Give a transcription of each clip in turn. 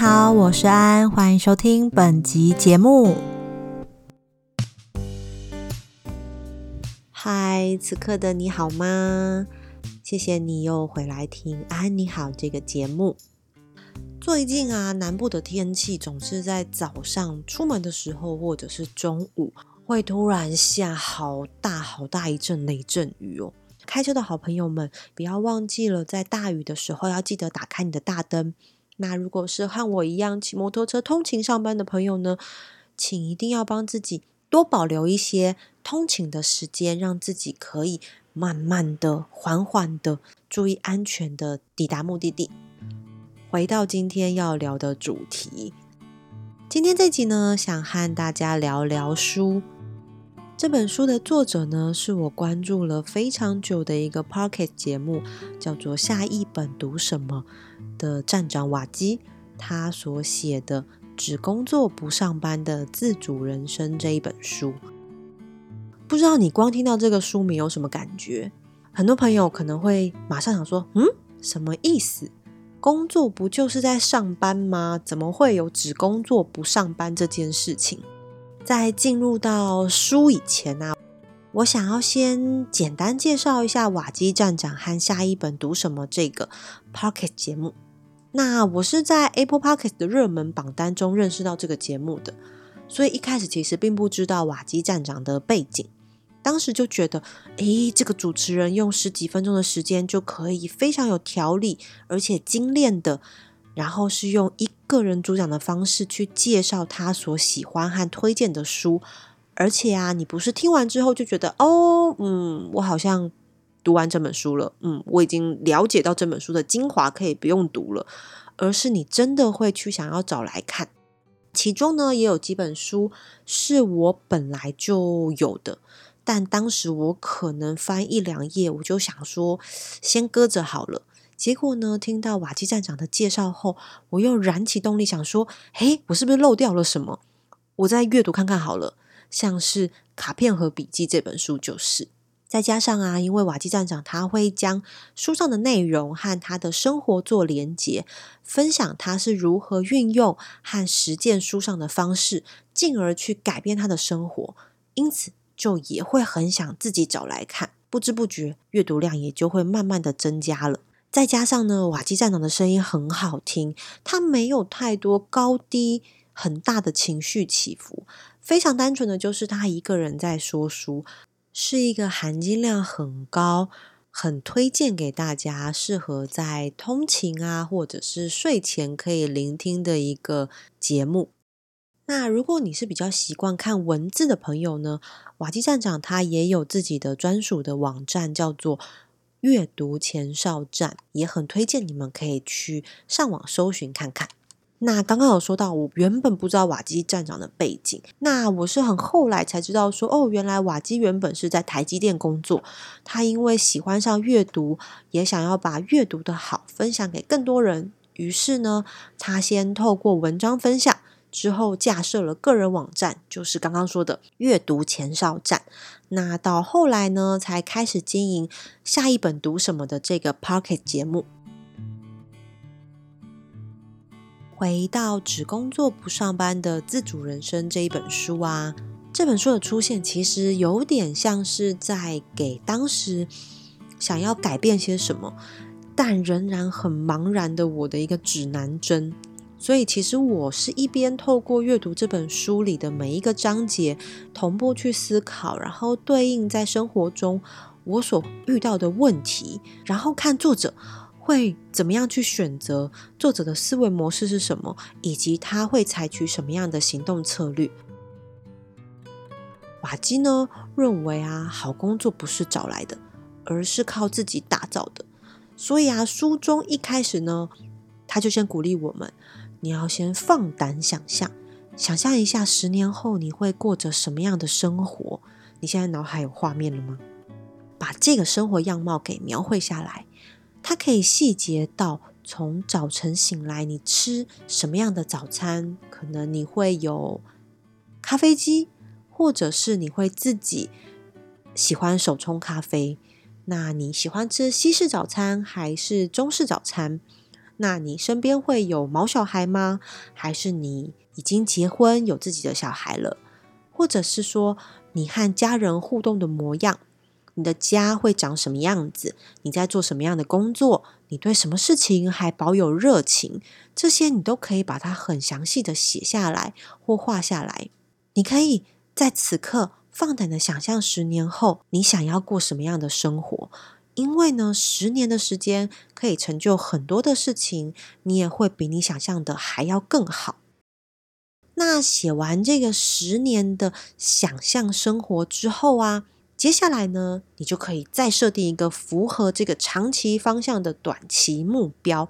好，我是安，欢迎收听本集节目。嗨，此刻的你好吗？谢谢你又回来听安你好这个节目。最近啊，南部的天气总是在早上出门的时候，或者是中午，会突然下好大好大一阵雷阵雨哦。开车的好朋友们，不要忘记了，在大雨的时候要记得打开你的大灯。那如果是和我一样骑摩托车通勤上班的朋友呢，请一定要帮自己多保留一些通勤的时间，让自己可以慢慢的、缓缓的、注意安全的抵达目的地。回到今天要聊的主题，今天这集呢，想和大家聊聊书。这本书的作者呢，是我关注了非常久的一个 Pocket 节目，叫做《下一本读什么》的站长瓦基，他所写的《只工作不上班的自主人生》这一本书。不知道你光听到这个书名有什么感觉？很多朋友可能会马上想说：“嗯，什么意思？工作不就是在上班吗？怎么会有只工作不上班这件事情？”在进入到书以前呢，我想要先简单介绍一下瓦基站长和下一本读什么这个 Pocket 节目。那我是在 Apple Pocket 的热门榜单中认识到这个节目的，所以一开始其实并不知道瓦基站长的背景。当时就觉得，诶，这个主持人用十几分钟的时间就可以非常有条理，而且精炼的。然后是用一个人主讲的方式去介绍他所喜欢和推荐的书，而且啊，你不是听完之后就觉得哦，嗯，我好像读完这本书了，嗯，我已经了解到这本书的精华，可以不用读了，而是你真的会去想要找来看。其中呢，也有几本书是我本来就有的，但当时我可能翻一两页，我就想说先搁着好了。结果呢？听到瓦基站长的介绍后，我又燃起动力，想说：“嘿，我是不是漏掉了什么？我再阅读看看好了。”像是《卡片和笔记》这本书就是。再加上啊，因为瓦基站长他会将书上的内容和他的生活做连结，分享他是如何运用和实践书上的方式，进而去改变他的生活。因此，就也会很想自己找来看，不知不觉阅读量也就会慢慢的增加了。再加上呢，瓦基站长的声音很好听，他没有太多高低很大的情绪起伏，非常单纯的就是他一个人在说书，是一个含金量很高、很推荐给大家，适合在通勤啊或者是睡前可以聆听的一个节目。那如果你是比较习惯看文字的朋友呢，瓦基站长他也有自己的专属的网站，叫做。阅读前哨站也很推荐你们可以去上网搜寻看看。那刚刚有说到，我原本不知道瓦基站长的背景，那我是很后来才知道说，哦，原来瓦基原本是在台积电工作。他因为喜欢上阅读，也想要把阅读的好分享给更多人，于是呢，他先透过文章分享。之后架设了个人网站，就是刚刚说的阅读前哨站。那到后来呢，才开始经营下一本读什么的这个 Pocket 节目。回到只工作不上班的自主人生这一本书啊，这本书的出现其实有点像是在给当时想要改变些什么，但仍然很茫然的我的一个指南针。所以，其实我是一边透过阅读这本书里的每一个章节，同步去思考，然后对应在生活中我所遇到的问题，然后看作者会怎么样去选择，作者的思维模式是什么，以及他会采取什么样的行动策略。瓦基呢认为啊，好工作不是找来的，而是靠自己打造的。所以啊，书中一开始呢，他就先鼓励我们。你要先放胆想象，想象一下十年后你会过着什么样的生活？你现在脑海有画面了吗？把这个生活样貌给描绘下来，它可以细节到从早晨醒来，你吃什么样的早餐？可能你会有咖啡机，或者是你会自己喜欢手冲咖啡。那你喜欢吃西式早餐还是中式早餐？那你身边会有毛小孩吗？还是你已经结婚有自己的小孩了？或者是说你和家人互动的模样？你的家会长什么样子？你在做什么样的工作？你对什么事情还保有热情？这些你都可以把它很详细的写下来或画下来。你可以在此刻放胆的想象十年后你想要过什么样的生活，因为呢，十年的时间可以成就很多的事情，你也会比你想象的还要更好。那写完这个十年的想象生活之后啊。接下来呢，你就可以再设定一个符合这个长期方向的短期目标，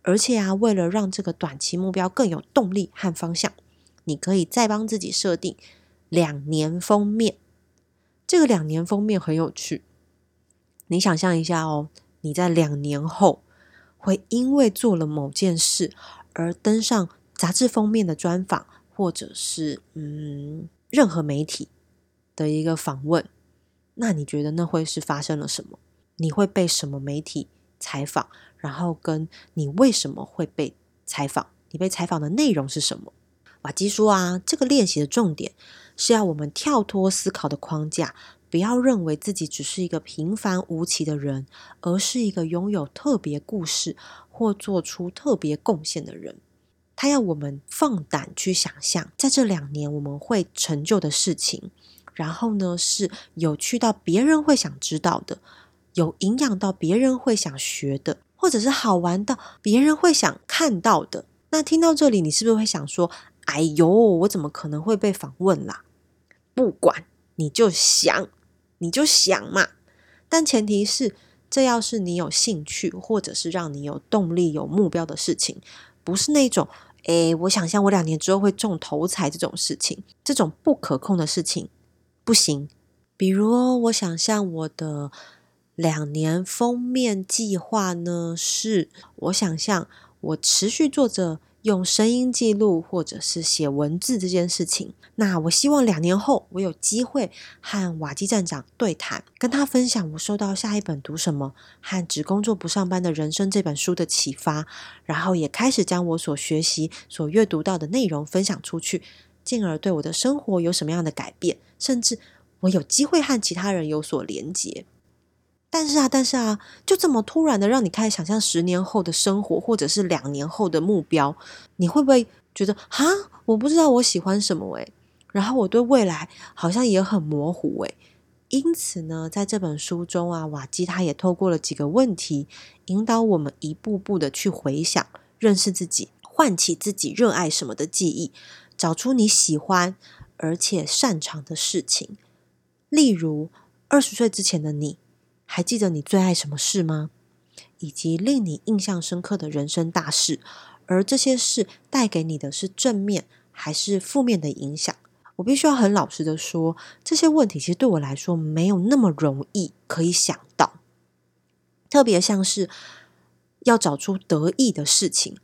而且啊，为了让这个短期目标更有动力和方向，你可以再帮自己设定两年封面。这个两年封面很有趣，你想象一下哦，你在两年后会因为做了某件事而登上杂志封面的专访，或者是嗯，任何媒体的一个访问。那你觉得那会是发生了什么？你会被什么媒体采访？然后跟你为什么会被采访？你被采访的内容是什么？瓦基说啊，这个练习的重点是要我们跳脱思考的框架，不要认为自己只是一个平凡无奇的人，而是一个拥有特别故事或做出特别贡献的人。他要我们放胆去想象，在这两年我们会成就的事情。然后呢，是有趣到别人会想知道的，有营养到别人会想学的，或者是好玩到别人会想看到的。那听到这里，你是不是会想说：“哎呦，我怎么可能会被访问啦？”不管，你就想，你就想嘛。但前提是，这要是你有兴趣，或者是让你有动力、有目标的事情，不是那种“哎，我想象我两年之后会中头彩”这种事情，这种不可控的事情。不行，比如，我想象我的两年封面计划呢，是我想象我持续做着用声音记录或者是写文字这件事情。那我希望两年后我有机会和瓦基站长对谈，跟他分享我收到下一本读什么和只工作不上班的人生这本书的启发，然后也开始将我所学习、所阅读到的内容分享出去。进而对我的生活有什么样的改变，甚至我有机会和其他人有所连接。但是啊，但是啊，就这么突然的让你开始想象十年后的生活，或者是两年后的目标，你会不会觉得哈，我不知道我喜欢什么诶，然后我对未来好像也很模糊诶。因此呢，在这本书中啊，瓦基他也透过了几个问题，引导我们一步步的去回想、认识自己，唤起自己热爱什么的记忆。找出你喜欢而且擅长的事情，例如二十岁之前的你，还记得你最爱什么事吗？以及令你印象深刻的人生大事，而这些事带给你的是正面还是负面的影响？我必须要很老实的说，这些问题其实对我来说没有那么容易可以想到，特别像是要找出得意的事情。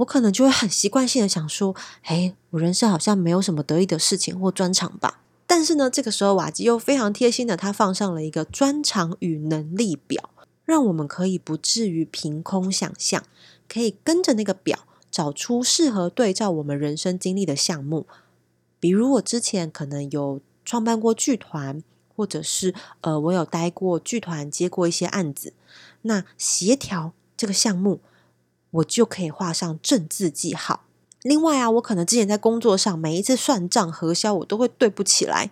我可能就会很习惯性的想说，哎，我人生好像没有什么得意的事情或专长吧。但是呢，这个时候瓦吉又非常贴心的，他放上了一个专长与能力表，让我们可以不至于凭空想象，可以跟着那个表找出适合对照我们人生经历的项目。比如我之前可能有创办过剧团，或者是呃，我有待过剧团，接过一些案子，那协调这个项目。我就可以画上正字记号。另外啊，我可能之前在工作上每一次算账核销，我都会对不起来。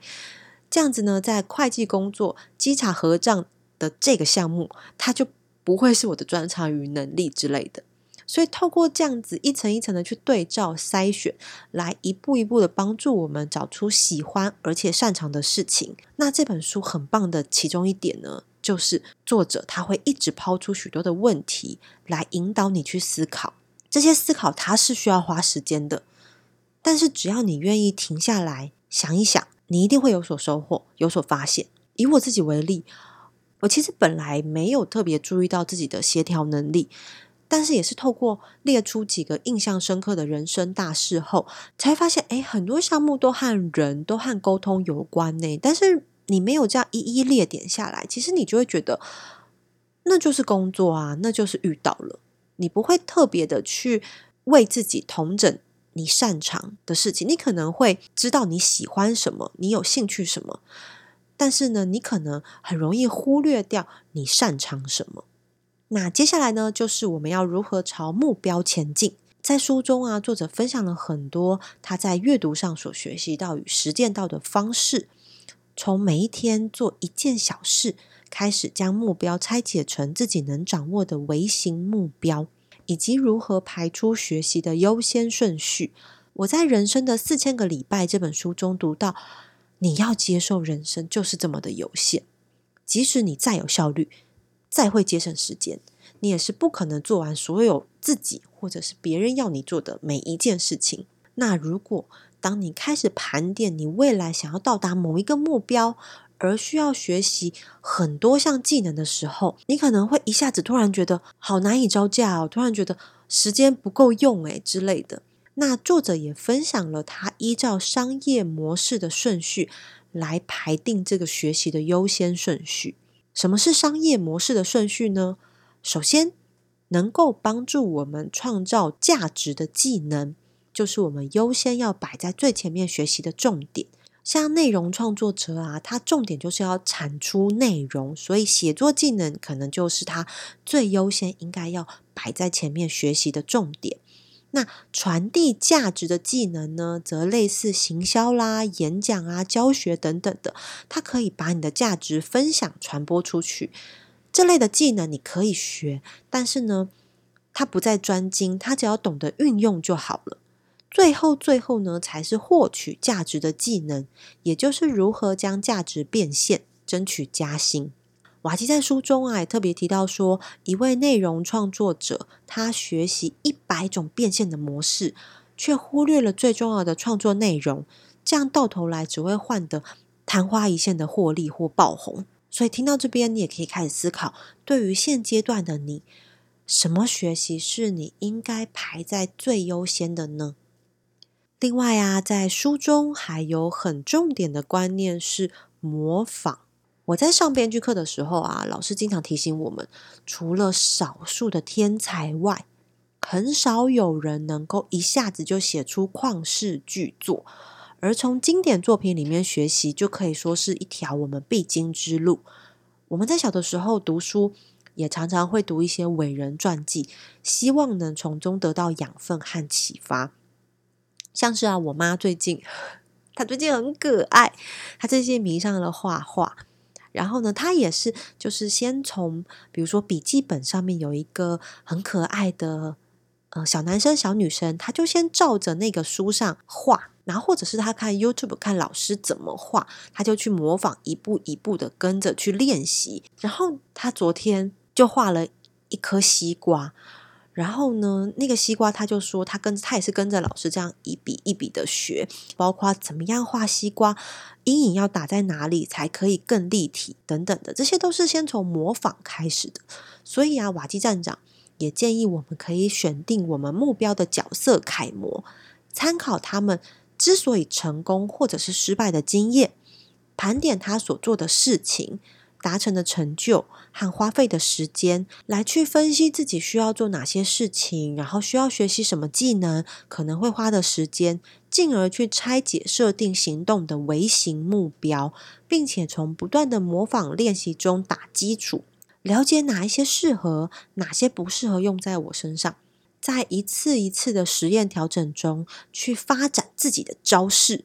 这样子呢，在会计工作稽查核账的这个项目，它就不会是我的专长与能力之类的。所以，透过这样子一层一层的去对照筛选，来一步一步的帮助我们找出喜欢而且擅长的事情。那这本书很棒的其中一点呢？就是作者他会一直抛出许多的问题来引导你去思考，这些思考它是需要花时间的，但是只要你愿意停下来想一想，你一定会有所收获，有所发现。以我自己为例，我其实本来没有特别注意到自己的协调能力，但是也是透过列出几个印象深刻的人生大事后，才发现，哎，很多项目都和人都和沟通有关呢，但是。你没有这样一一列点下来，其实你就会觉得那就是工作啊，那就是遇到了。你不会特别的去为自己统整你擅长的事情，你可能会知道你喜欢什么，你有兴趣什么，但是呢，你可能很容易忽略掉你擅长什么。那接下来呢，就是我们要如何朝目标前进。在书中啊，作者分享了很多他在阅读上所学习到与实践到的方式，从每一天做一件小事开始，将目标拆解成自己能掌握的微型目标，以及如何排出学习的优先顺序。我在《人生的四千个礼拜》这本书中读到，你要接受人生就是这么的有限，即使你再有效率。再会节省时间，你也是不可能做完所有自己或者是别人要你做的每一件事情。那如果当你开始盘点你未来想要到达某一个目标，而需要学习很多项技能的时候，你可能会一下子突然觉得好难以招架哦，突然觉得时间不够用诶之类的。那作者也分享了他依照商业模式的顺序来排定这个学习的优先顺序。什么是商业模式的顺序呢？首先，能够帮助我们创造价值的技能，就是我们优先要摆在最前面学习的重点。像内容创作者啊，他重点就是要产出内容，所以写作技能可能就是他最优先应该要摆在前面学习的重点。那传递价值的技能呢，则类似行销啦、演讲啊、教学等等的，它可以把你的价值分享、传播出去。这类的技能你可以学，但是呢，它不再专精，它只要懂得运用就好了。最后，最后呢，才是获取价值的技能，也就是如何将价值变现、争取加薪。瓦基在书中啊，也特别提到说，一位内容创作者，他学习一百种变现的模式，却忽略了最重要的创作内容，这样到头来只会换得昙花一现的获利或爆红。所以听到这边，你也可以开始思考，对于现阶段的你，什么学习是你应该排在最优先的呢？另外啊，在书中还有很重点的观念是模仿。我在上编剧课的时候啊，老师经常提醒我们，除了少数的天才外，很少有人能够一下子就写出旷世巨作。而从经典作品里面学习，就可以说是一条我们必经之路。我们在小的时候读书，也常常会读一些伟人传记，希望能从中得到养分和启发。像是啊，我妈最近，她最近很可爱，她最近迷上了画画。然后呢，她也是，就是先从比如说笔记本上面有一个很可爱的呃小男生、小女生，他就先照着那个书上画，然后或者是他看 YouTube 看老师怎么画，他就去模仿，一步一步的跟着去练习。然后他昨天就画了一颗西瓜。然后呢，那个西瓜他就说，他跟他也是跟着老师这样一笔一笔的学，包括怎么样画西瓜，阴影要打在哪里才可以更立体等等的，这些都是先从模仿开始的。所以啊，瓦基站长也建议我们可以选定我们目标的角色楷模，参考他们之所以成功或者是失败的经验，盘点他所做的事情。达成的成就和花费的时间，来去分析自己需要做哪些事情，然后需要学习什么技能，可能会花的时间，进而去拆解设定行动的微型目标，并且从不断的模仿练习中打基础，了解哪一些适合，哪些不适合用在我身上，在一次一次的实验调整中去发展自己的招式。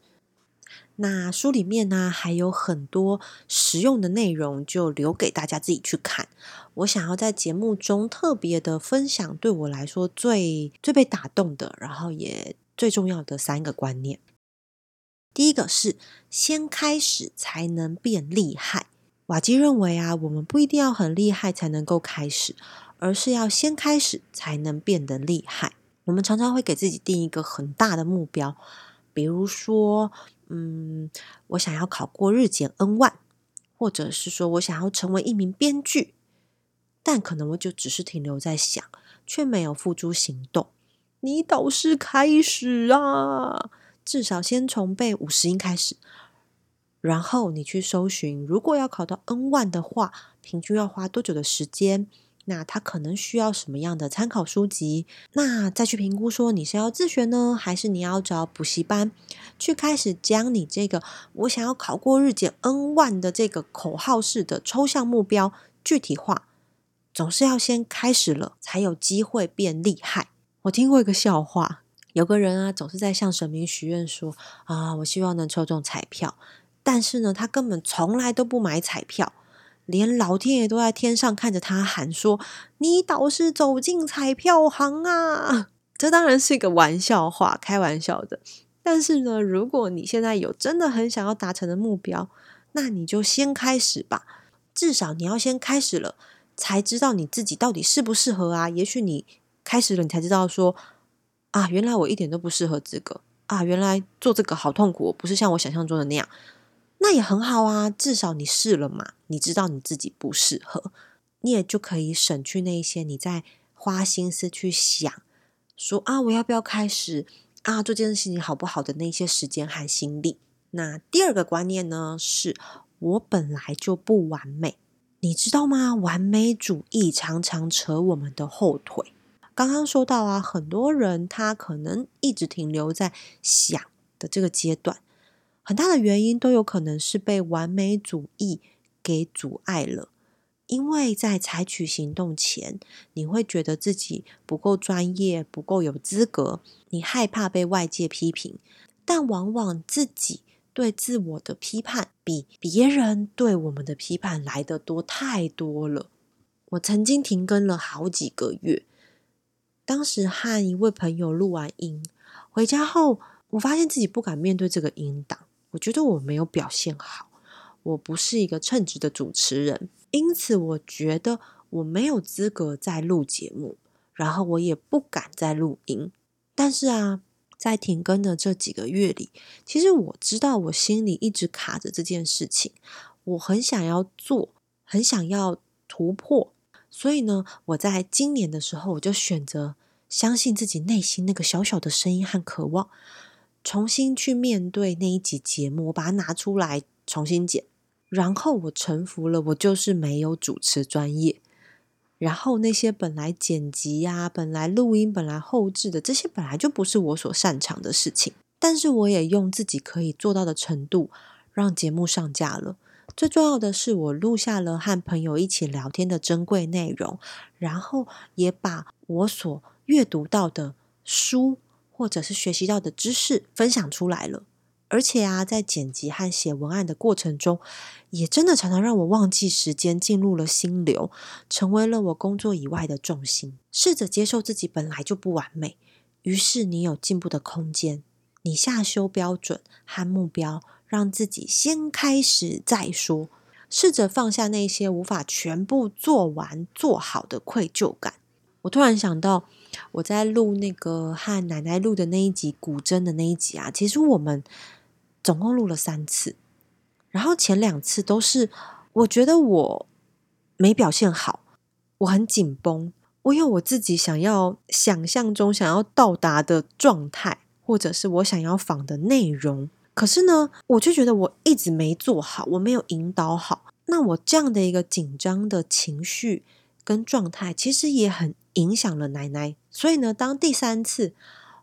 那书里面呢还有很多实用的内容，就留给大家自己去看。我想要在节目中特别的分享，对我来说最最被打动的，然后也最重要的三个观念。第一个是先开始才能变厉害。瓦基认为啊，我们不一定要很厉害才能够开始，而是要先开始才能变得厉害。我们常常会给自己定一个很大的目标，比如说。嗯，我想要考过日检 N 万，或者是说我想要成为一名编剧，但可能我就只是停留在想，却没有付诸行动。你倒是开始啊！至少先从背五十音开始，然后你去搜寻，如果要考到 N 万的话，平均要花多久的时间？那他可能需要什么样的参考书籍？那再去评估说你是要自学呢，还是你要找补习班去开始将你这个我想要考过日检 N 万的这个口号式的抽象目标具体化？总是要先开始了，才有机会变厉害。我听过一个笑话，有个人啊，总是在向神明许愿说啊，我希望能抽中彩票，但是呢，他根本从来都不买彩票。连老天爷都在天上看着他喊说：“你倒是走进彩票行啊！” 这当然是一个玩笑话，开玩笑的。但是呢，如果你现在有真的很想要达成的目标，那你就先开始吧。至少你要先开始了，才知道你自己到底适不适合啊。也许你开始了，你才知道说：“啊，原来我一点都不适合这个啊！原来做这个好痛苦，不是像我想象中的那样。”那也很好啊，至少你试了嘛，你知道你自己不适合，你也就可以省去那些你在花心思去想说啊，我要不要开始啊，做这件事情好不好的那些时间和心力。那第二个观念呢，是我本来就不完美，你知道吗？完美主义常常扯我们的后腿。刚刚说到啊，很多人他可能一直停留在想的这个阶段。很大的原因都有可能是被完美主义给阻碍了，因为在采取行动前，你会觉得自己不够专业、不够有资格，你害怕被外界批评，但往往自己对自我的批判比别人对我们的批判来的多太多了。我曾经停更了好几个月，当时和一位朋友录完音回家后，我发现自己不敢面对这个音档。我觉得我没有表现好，我不是一个称职的主持人，因此我觉得我没有资格再录节目，然后我也不敢再录音。但是啊，在停更的这几个月里，其实我知道我心里一直卡着这件事情，我很想要做，很想要突破，所以呢，我在今年的时候，我就选择相信自己内心那个小小的声音和渴望。重新去面对那一集节目，我把它拿出来重新剪，然后我臣服了，我就是没有主持专业。然后那些本来剪辑呀、本来录音、本来后置的这些，本来就不是我所擅长的事情。但是我也用自己可以做到的程度，让节目上架了。最重要的是，我录下了和朋友一起聊天的珍贵内容，然后也把我所阅读到的书。或者是学习到的知识分享出来了，而且啊，在剪辑和写文案的过程中，也真的常常让我忘记时间，进入了心流，成为了我工作以外的重心。试着接受自己本来就不完美，于是你有进步的空间。你下修标准和目标，让自己先开始再说。试着放下那些无法全部做完做好的愧疚感。我突然想到。我在录那个和奶奶录的那一集古筝的那一集啊，其实我们总共录了三次，然后前两次都是我觉得我没表现好，我很紧绷，我有我自己想要想象中想要到达的状态，或者是我想要仿的内容，可是呢，我就觉得我一直没做好，我没有引导好，那我这样的一个紧张的情绪跟状态，其实也很。影响了奶奶，所以呢，当第三次，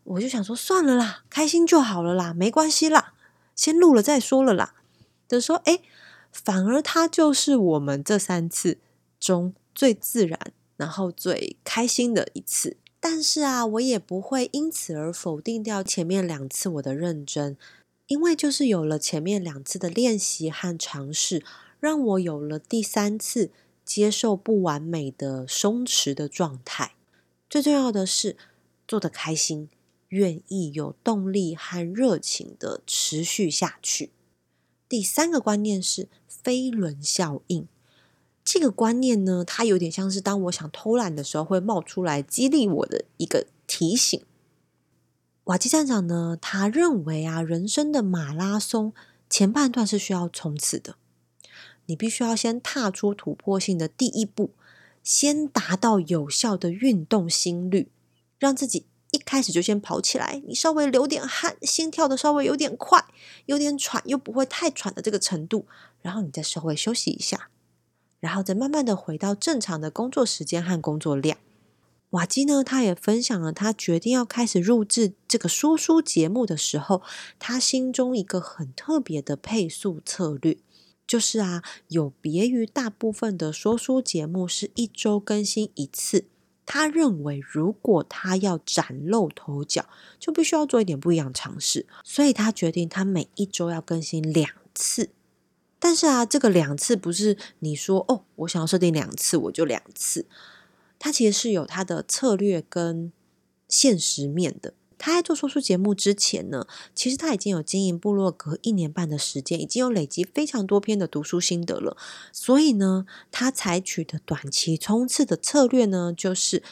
我就想说算了啦，开心就好了啦，没关系啦，先录了再说了啦。就说哎，反而它就是我们这三次中最自然，然后最开心的一次。但是啊，我也不会因此而否定掉前面两次我的认真，因为就是有了前面两次的练习和尝试，让我有了第三次。接受不完美的松弛的状态，最重要的是做得开心，愿意有动力和热情的持续下去。第三个观念是飞轮效应。这个观念呢，它有点像是当我想偷懒的时候会冒出来激励我的一个提醒。瓦基站长呢，他认为啊，人生的马拉松前半段是需要冲刺的。你必须要先踏出突破性的第一步，先达到有效的运动心率，让自己一开始就先跑起来。你稍微流点汗，心跳的稍微有点快，有点喘又不会太喘的这个程度，然后你再稍微休息一下，然后再慢慢的回到正常的工作时间和工作量。瓦基呢，他也分享了他决定要开始录制这个说书节目的时候，他心中一个很特别的配速策略，就是啊，有别于大部分的说书节目是一周更新一次。他认为，如果他要崭露头角，就必须要做一点不一样尝试。所以他决定，他每一周要更新两次。但是啊，这个两次不是你说哦，我想要设定两次，我就两次。他其实是有他的策略跟现实面的。他在做说书节目之前呢，其实他已经有经营部落格一年半的时间，已经有累积非常多篇的读书心得了。所以呢，他采取的短期冲刺的策略呢，就是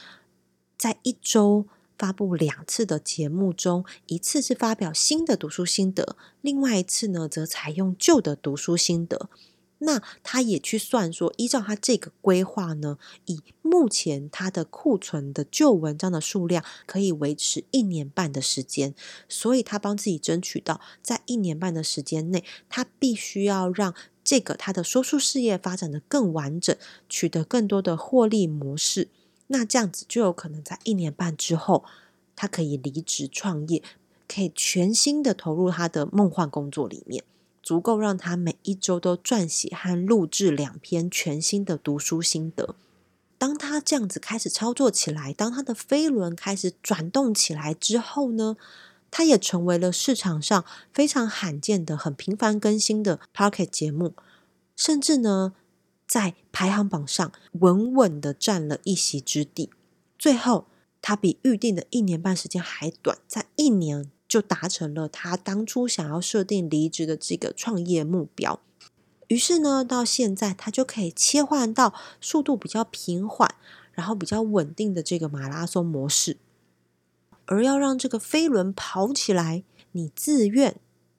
在一周发布两次的节目中，一次是发表新的读书心得，另外一次呢，则采用旧的读书心得。那他也去算说，依照他这个规划呢，以目前他的库存的旧文章的数量，可以维持一年半的时间。所以他帮自己争取到，在一年半的时间内，他必须要让这个他的说书事业发展的更完整，取得更多的获利模式。那这样子就有可能在一年半之后，他可以离职创业，可以全心的投入他的梦幻工作里面。足够让他每一周都撰写和录制两篇全新的读书心得。当他这样子开始操作起来，当他的飞轮开始转动起来之后呢，他也成为了市场上非常罕见的、很频繁更新的 Pocket 节目，甚至呢，在排行榜上稳稳的占了一席之地。最后，他比预定的一年半时间还短，在一年。就达成了他当初想要设定离职的这个创业目标。于是呢，到现在他就可以切换到速度比较平缓，然后比较稳定的这个马拉松模式。而要让这个飞轮跑起来，你自愿、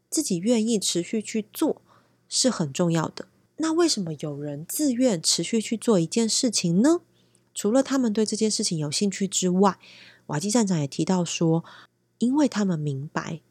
自己愿意持续去做是很重要的。那为什么有人自愿持续去做一件事情呢？除了他们对这件事情有兴趣之外，瓦基站长也提到说。因为他们明白，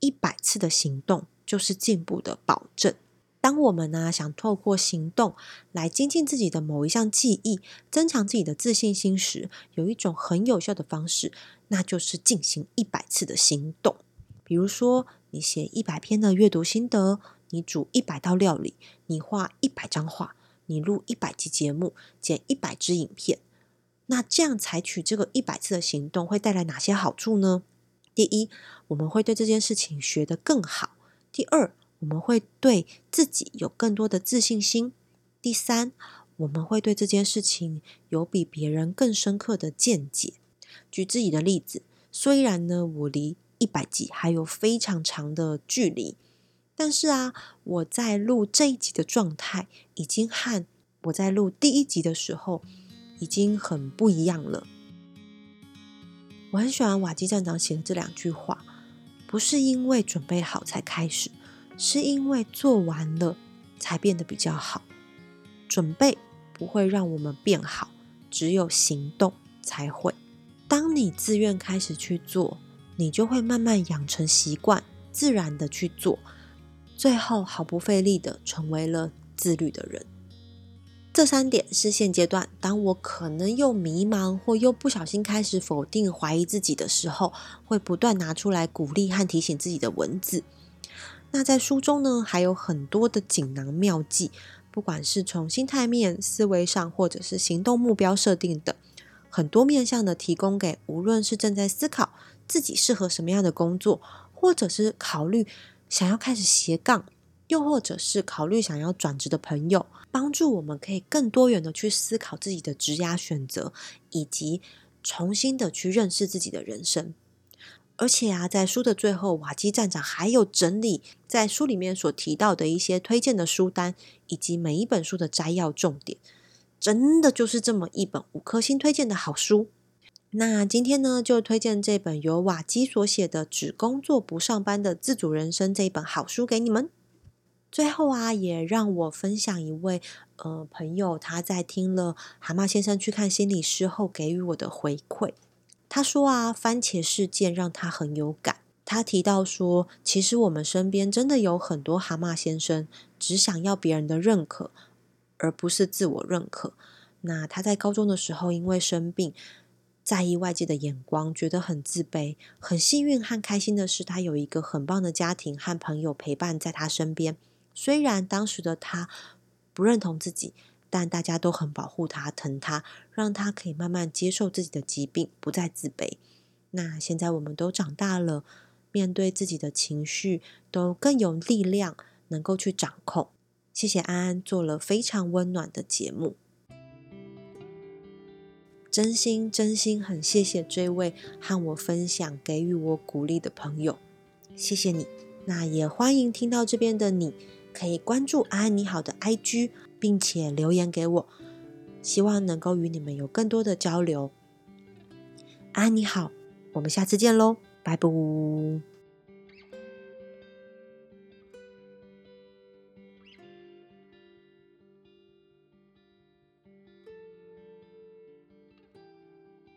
一百次的行动就是进步的保证。当我们呢想透过行动来精进自己的某一项技艺，增强自己的自信心时，有一种很有效的方式，那就是进行一百次的行动。比如说，你写一百篇的阅读心得，你煮一百道料理，你画一百张画，你录一百集节目，剪一百支影片。那这样采取这个一百次的行动，会带来哪些好处呢？第一，我们会对这件事情学得更好；第二，我们会对自己有更多的自信心；第三，我们会对这件事情有比别人更深刻的见解。举自己的例子，虽然呢，我离一百集还有非常长的距离，但是啊，我在录这一集的状态，已经和我在录第一集的时候，已经很不一样了。我很喜欢瓦基站长写的这两句话，不是因为准备好才开始，是因为做完了才变得比较好。准备不会让我们变好，只有行动才会。当你自愿开始去做，你就会慢慢养成习惯，自然的去做，最后毫不费力的成为了自律的人。这三点是现阶段，当我可能又迷茫或又不小心开始否定、怀疑自己的时候，会不断拿出来鼓励和提醒自己的文字。那在书中呢，还有很多的锦囊妙计，不管是从心态面、思维上，或者是行动目标设定的，很多面向的提供给无论是正在思考自己适合什么样的工作，或者是考虑想要开始斜杠。又或者是考虑想要转职的朋友，帮助我们可以更多元的去思考自己的职涯选择，以及重新的去认识自己的人生。而且啊，在书的最后，瓦基站长还有整理在书里面所提到的一些推荐的书单，以及每一本书的摘要重点，真的就是这么一本五颗星推荐的好书。那今天呢，就推荐这本由瓦基所写的《只工作不上班的自主人生》这一本好书给你们。最后啊，也让我分享一位呃朋友，他在听了蛤蟆先生去看心理师后给予我的回馈。他说啊，番茄事件让他很有感。他提到说，其实我们身边真的有很多蛤蟆先生，只想要别人的认可，而不是自我认可。那他在高中的时候因为生病，在意外界的眼光，觉得很自卑。很幸运和开心的是，他有一个很棒的家庭和朋友陪伴在他身边。虽然当时的他不认同自己，但大家都很保护他、疼他，让他可以慢慢接受自己的疾病，不再自卑。那现在我们都长大了，面对自己的情绪都更有力量，能够去掌控。谢谢安安做了非常温暖的节目。真心真心很谢谢这位和我分享、给予我鼓励的朋友，谢谢你。那也欢迎听到这边的你，可以关注安安你好的 IG，并且留言给我，希望能够与你们有更多的交流。安安你好，我们下次见喽，拜拜。